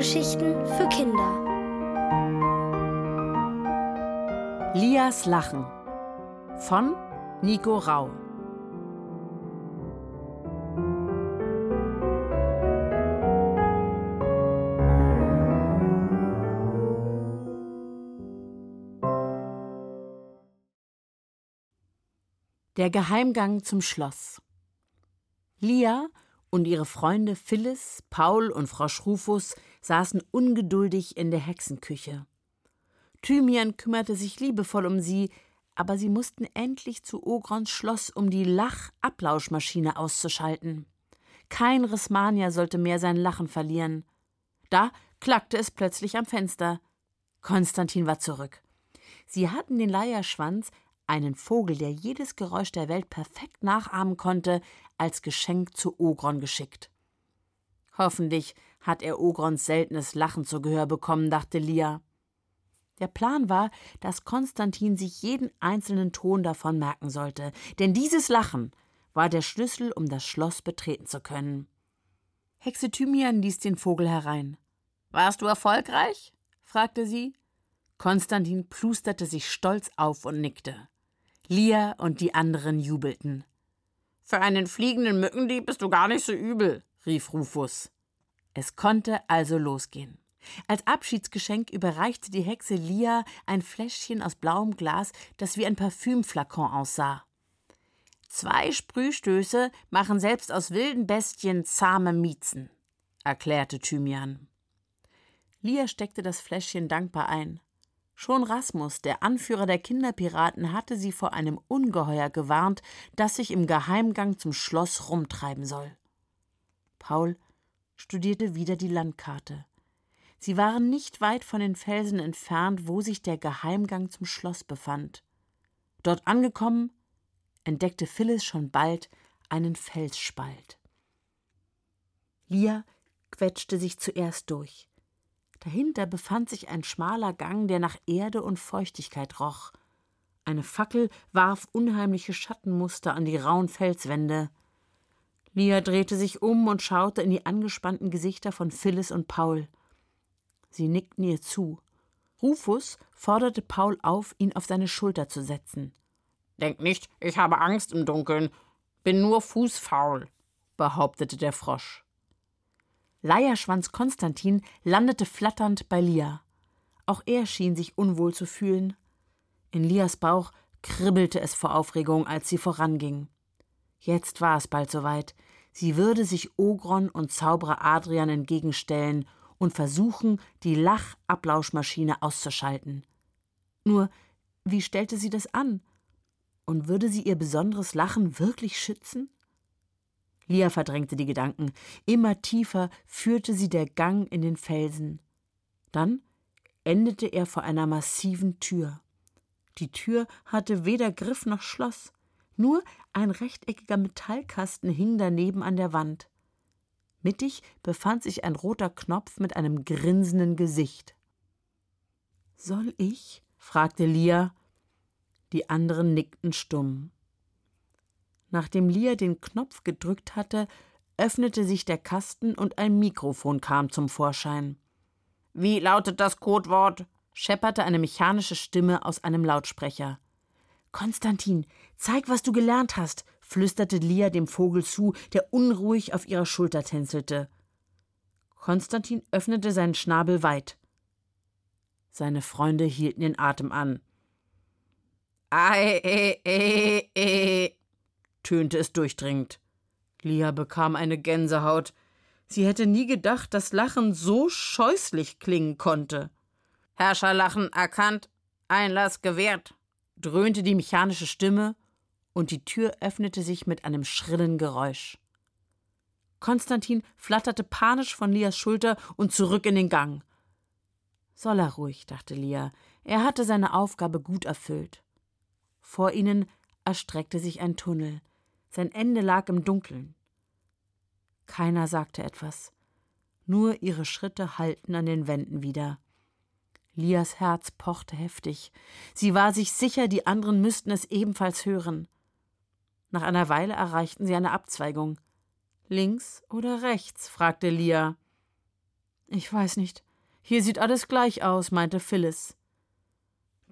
Hörgeschichten für Kinder. Lias Lachen von Nico Rau. Der Geheimgang zum Schloss. Lia und ihre Freunde Phyllis, Paul und Frosch Rufus saßen ungeduldig in der Hexenküche. Thymian kümmerte sich liebevoll um sie, aber sie mussten endlich zu Ogrons Schloss, um die Lach-Ablauschmaschine auszuschalten. Kein Rismania sollte mehr sein Lachen verlieren. Da klackte es plötzlich am Fenster. Konstantin war zurück. Sie hatten den Leierschwanz einen Vogel, der jedes Geräusch der Welt perfekt nachahmen konnte, als Geschenk zu Ogron geschickt. Hoffentlich hat er Ogrons seltenes Lachen zu Gehör bekommen, dachte Lia. Der Plan war, dass Konstantin sich jeden einzelnen Ton davon merken sollte, denn dieses Lachen war der Schlüssel, um das Schloss betreten zu können. Hexe Thymian ließ den Vogel herein. Warst du erfolgreich? fragte sie. Konstantin plusterte sich stolz auf und nickte. Lia und die anderen jubelten. Für einen fliegenden Mückendieb bist du gar nicht so übel, rief Rufus. Es konnte also losgehen. Als Abschiedsgeschenk überreichte die Hexe Lia ein Fläschchen aus blauem Glas, das wie ein Parfümflakon aussah. Zwei Sprühstöße machen selbst aus wilden Bestien zahme Miezen, erklärte Thymian. Lia steckte das Fläschchen dankbar ein. Schon Rasmus, der Anführer der Kinderpiraten, hatte sie vor einem Ungeheuer gewarnt, das sich im Geheimgang zum Schloss rumtreiben soll. Paul studierte wieder die Landkarte. Sie waren nicht weit von den Felsen entfernt, wo sich der Geheimgang zum Schloss befand. Dort angekommen, entdeckte Phyllis schon bald einen Felsspalt. Lia quetschte sich zuerst durch. Dahinter befand sich ein schmaler Gang, der nach Erde und Feuchtigkeit roch. Eine Fackel warf unheimliche Schattenmuster an die rauen Felswände. Lia drehte sich um und schaute in die angespannten Gesichter von Phyllis und Paul. Sie nickten ihr zu. Rufus forderte Paul auf, ihn auf seine Schulter zu setzen. Denk nicht, ich habe Angst im Dunkeln. Bin nur fußfaul, behauptete der Frosch. Leierschwanz Konstantin landete flatternd bei Lia. Auch er schien sich unwohl zu fühlen. In Lias Bauch kribbelte es vor Aufregung, als sie voranging. Jetzt war es bald soweit. Sie würde sich Ogron und Zauberer Adrian entgegenstellen und versuchen, die Lachablauschmaschine auszuschalten. Nur, wie stellte sie das an? Und würde sie ihr besonderes Lachen wirklich schützen? Lia verdrängte die Gedanken. Immer tiefer führte sie der Gang in den Felsen. Dann endete er vor einer massiven Tür. Die Tür hatte weder Griff noch Schloss. Nur ein rechteckiger Metallkasten hing daneben an der Wand. Mittig befand sich ein roter Knopf mit einem grinsenden Gesicht. Soll ich? fragte Lia. Die anderen nickten stumm. Nachdem Lia den Knopf gedrückt hatte, öffnete sich der Kasten und ein Mikrofon kam zum Vorschein. Wie lautet das Codewort? schepperte eine mechanische Stimme aus einem Lautsprecher. Konstantin, zeig, was du gelernt hast, flüsterte Lia dem Vogel zu, der unruhig auf ihrer Schulter tänzelte. Konstantin öffnete seinen Schnabel weit. Seine Freunde hielten den Atem an. Ei, e, e, e, tönte es durchdringend. Lia bekam eine Gänsehaut. Sie hätte nie gedacht, dass Lachen so scheußlich klingen konnte. Herrscherlachen erkannt, Einlass gewährt, dröhnte die mechanische Stimme, und die Tür öffnete sich mit einem schrillen Geräusch. Konstantin flatterte panisch von Lias Schulter und zurück in den Gang. Soll er ruhig, dachte Lia. Er hatte seine Aufgabe gut erfüllt. Vor ihnen erstreckte sich ein Tunnel. Sein Ende lag im Dunkeln. Keiner sagte etwas. Nur ihre Schritte hallten an den Wänden wieder. Lias Herz pochte heftig. Sie war sich sicher, die anderen müssten es ebenfalls hören. Nach einer Weile erreichten sie eine Abzweigung. Links oder rechts? fragte Lia. Ich weiß nicht. Hier sieht alles gleich aus, meinte Phyllis.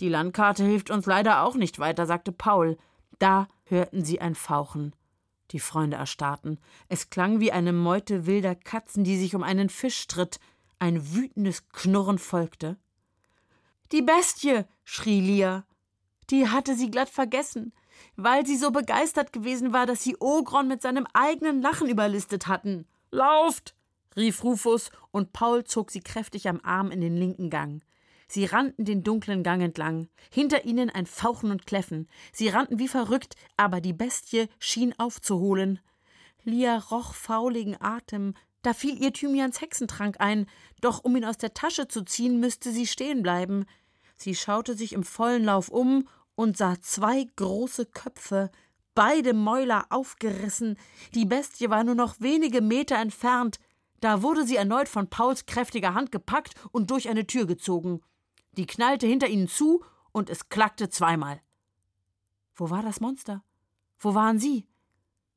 Die Landkarte hilft uns leider auch nicht weiter, sagte Paul. Da hörten sie ein Fauchen. Die Freunde erstarrten. Es klang wie eine Meute wilder Katzen, die sich um einen Fisch stritt. Ein wütendes Knurren folgte. Die Bestie, schrie Lia. Die hatte sie glatt vergessen, weil sie so begeistert gewesen war, dass sie Ogron mit seinem eigenen Lachen überlistet hatten. Lauft! rief Rufus, und Paul zog sie kräftig am Arm in den linken Gang. Sie rannten den dunklen Gang entlang, hinter ihnen ein Fauchen und Kläffen. Sie rannten wie verrückt, aber die Bestie schien aufzuholen. Lia roch fauligen Atem, da fiel ihr Thymians Hexentrank ein, doch um ihn aus der Tasche zu ziehen, müsste sie stehen bleiben. Sie schaute sich im vollen Lauf um und sah zwei große Köpfe, beide Mäuler aufgerissen. Die Bestie war nur noch wenige Meter entfernt. Da wurde sie erneut von Pauls kräftiger Hand gepackt und durch eine Tür gezogen. Die knallte hinter ihnen zu und es klackte zweimal. Wo war das Monster? Wo waren sie?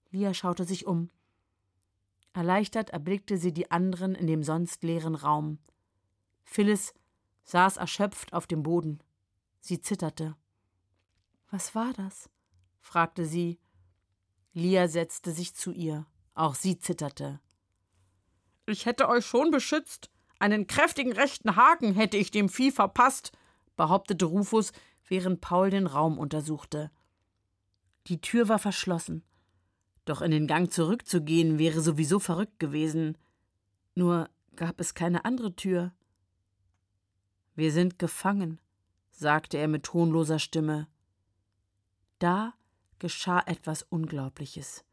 Lia schaute sich um. Erleichtert erblickte sie die anderen in dem sonst leeren Raum. Phyllis saß erschöpft auf dem Boden. Sie zitterte. Was war das? fragte sie. Lia setzte sich zu ihr. Auch sie zitterte. Ich hätte euch schon beschützt. Einen kräftigen rechten Haken hätte ich dem Vieh verpasst, behauptete Rufus, während Paul den Raum untersuchte. Die Tür war verschlossen. Doch in den Gang zurückzugehen wäre sowieso verrückt gewesen. Nur gab es keine andere Tür. Wir sind gefangen, sagte er mit tonloser Stimme. Da geschah etwas Unglaubliches.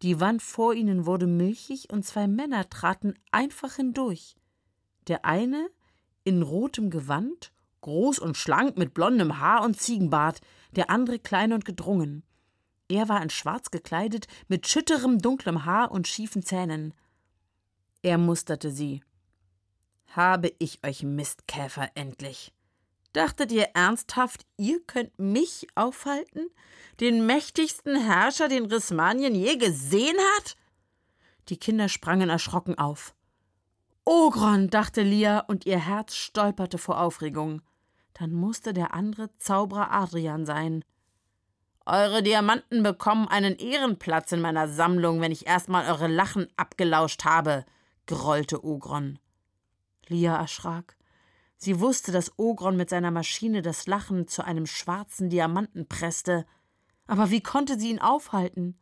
Die Wand vor ihnen wurde milchig und zwei Männer traten einfach hindurch. Der eine in rotem Gewand, groß und schlank mit blondem Haar und Ziegenbart, der andere klein und gedrungen. Er war in schwarz gekleidet, mit schütterem dunklem Haar und schiefen Zähnen. Er musterte sie. Habe ich euch Mistkäfer endlich. Dachtet ihr ernsthaft, ihr könnt mich aufhalten? Den mächtigsten Herrscher, den Rismanien je gesehen hat? Die Kinder sprangen erschrocken auf. Ogron, dachte Lia, und ihr Herz stolperte vor Aufregung. Dann musste der andere Zauberer Adrian sein. Eure Diamanten bekommen einen Ehrenplatz in meiner Sammlung, wenn ich erstmal eure Lachen abgelauscht habe, grollte Ogron. Lia erschrak. Sie wusste, dass Ogron mit seiner Maschine das Lachen zu einem schwarzen Diamanten presste. Aber wie konnte sie ihn aufhalten?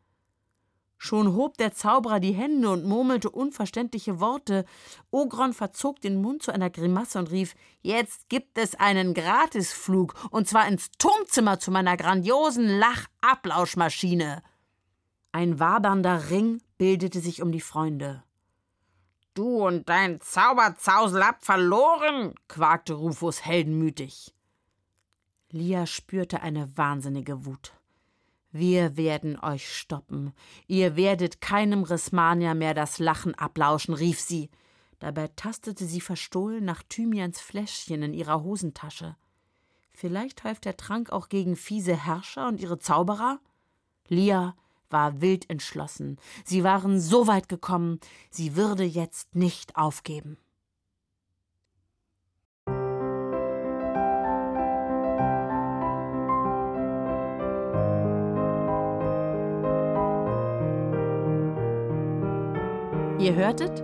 Schon hob der Zauberer die Hände und murmelte unverständliche Worte. Ogron verzog den Mund zu einer Grimasse und rief: Jetzt gibt es einen Gratisflug, und zwar ins Turmzimmer zu meiner grandiosen Lachablauschmaschine. Ein wabernder Ring bildete sich um die Freunde. Du und dein Zauberzausel habt verloren, quakte Rufus heldenmütig. Lia spürte eine wahnsinnige Wut. Wir werden euch stoppen. Ihr werdet keinem Rismania mehr das Lachen ablauschen, rief sie. Dabei tastete sie verstohlen nach Thymians Fläschchen in ihrer Hosentasche. Vielleicht half der Trank auch gegen fiese Herrscher und ihre Zauberer? Lia war wild entschlossen. Sie waren so weit gekommen, sie würde jetzt nicht aufgeben. Ihr hörtet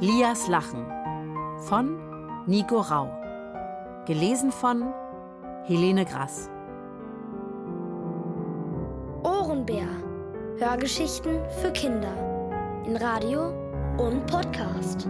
Lias Lachen von Nico Rau. Gelesen von Helene Grass. Ohrenbär. Hörgeschichten für Kinder. In Radio und Podcast.